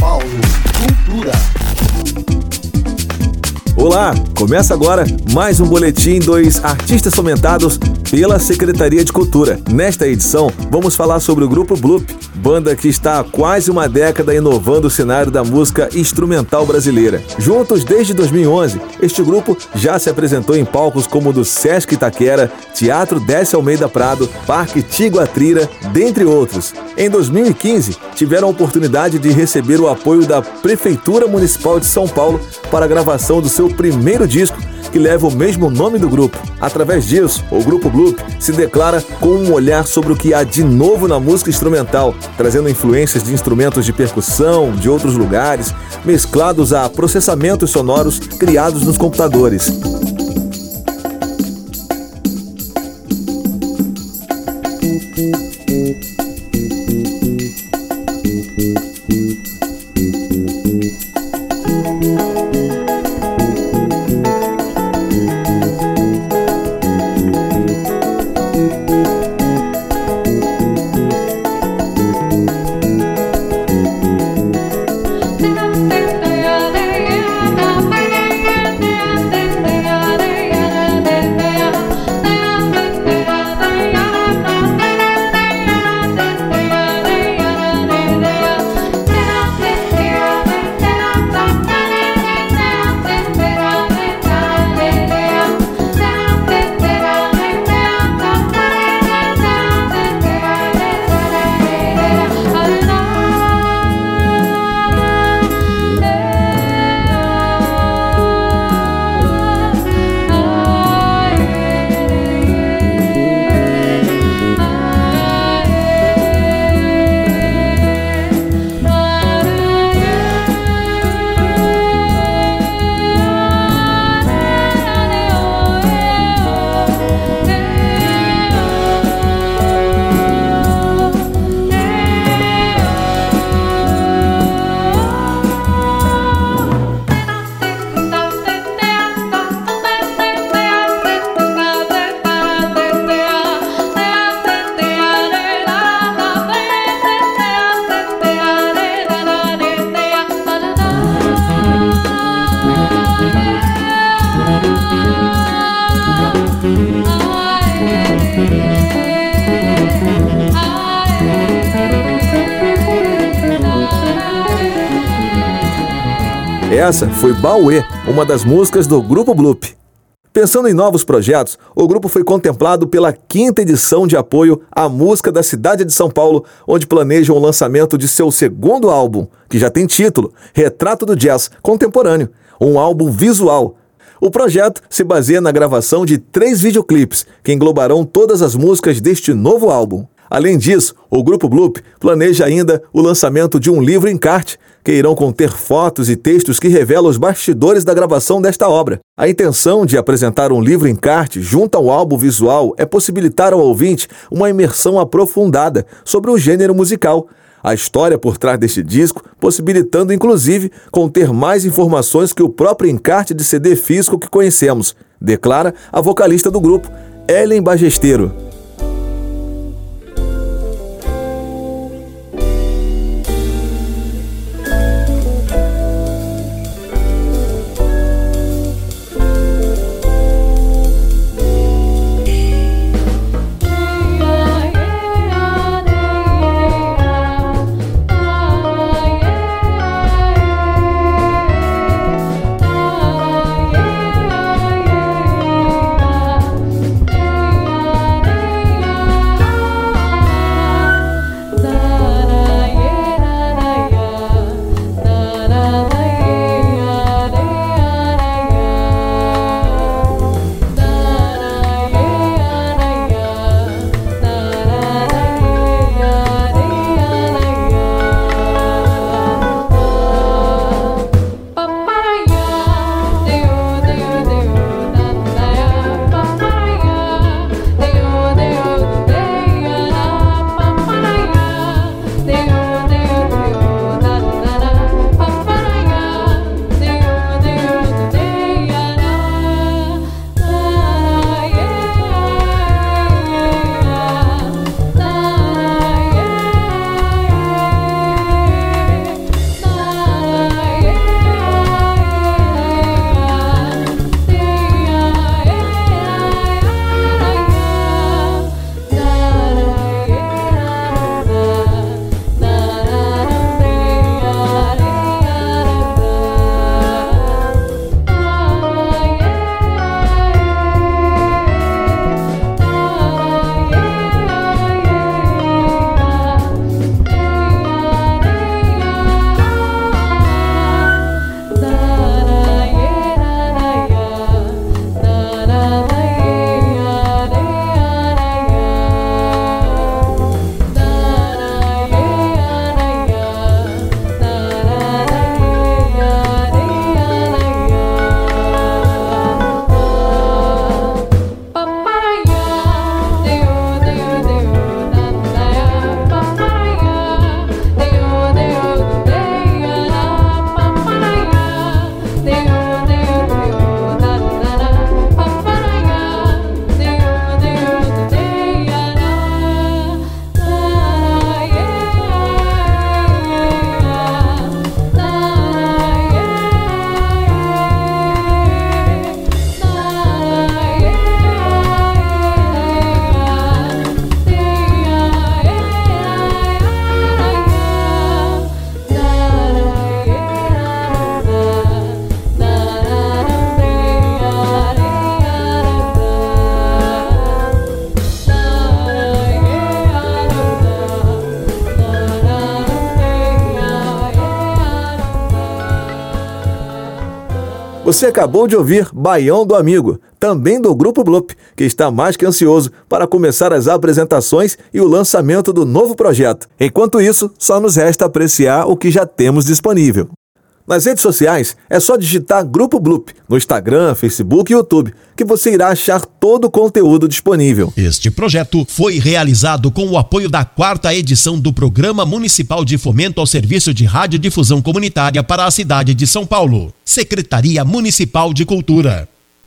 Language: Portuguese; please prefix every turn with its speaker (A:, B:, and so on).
A: Paulo Cultura.
B: Olá, começa agora mais um boletim dos artistas fomentados pela Secretaria de Cultura. Nesta edição, vamos falar sobre o grupo Bloop, banda que está há quase uma década inovando o cenário da música instrumental brasileira. Juntos desde 2011, este grupo já se apresentou em palcos como o do Sesc Itaquera, Teatro Décio Almeida Prado, Parque Tiguatrira, dentre outros. Em 2015, tiveram a oportunidade de receber o apoio da Prefeitura Municipal de São Paulo para a gravação do seu primeiro disco que leva o mesmo nome do grupo. Através disso, o grupo Bloop se declara com um olhar sobre o que há de novo na música instrumental, trazendo influências de instrumentos de percussão de outros lugares, mesclados a processamentos sonoros criados nos computadores. Essa foi Bauê, uma das músicas do Grupo Bloop. Pensando em novos projetos, o grupo foi contemplado pela quinta edição de apoio à música da cidade de São Paulo, onde planejam o lançamento de seu segundo álbum, que já tem título Retrato do Jazz Contemporâneo, um álbum visual. O projeto se baseia na gravação de três videoclipes que englobarão todas as músicas deste novo álbum. Além disso, o Grupo Bloop planeja ainda o lançamento de um livro encarte que irão conter fotos e textos que revelam os bastidores da gravação desta obra. A intenção de apresentar um livro encarte junto ao álbum visual é possibilitar ao ouvinte uma imersão aprofundada sobre o gênero musical, a história por trás deste disco, possibilitando inclusive conter mais informações que o próprio encarte de CD físico que conhecemos, declara a vocalista do grupo, Ellen Bagesteiro. Você acabou de ouvir Baião do Amigo, também do Grupo Blup, que está mais que ansioso para começar as apresentações e o lançamento do novo projeto. Enquanto isso, só nos resta apreciar o que já temos disponível. Nas redes sociais é só digitar Grupo Bloop no Instagram, Facebook e YouTube, que você irá achar todo o conteúdo disponível.
A: Este projeto foi realizado com o apoio da quarta edição do Programa Municipal de Fomento ao Serviço de Radiodifusão Comunitária para a cidade de São Paulo. Secretaria Municipal de Cultura.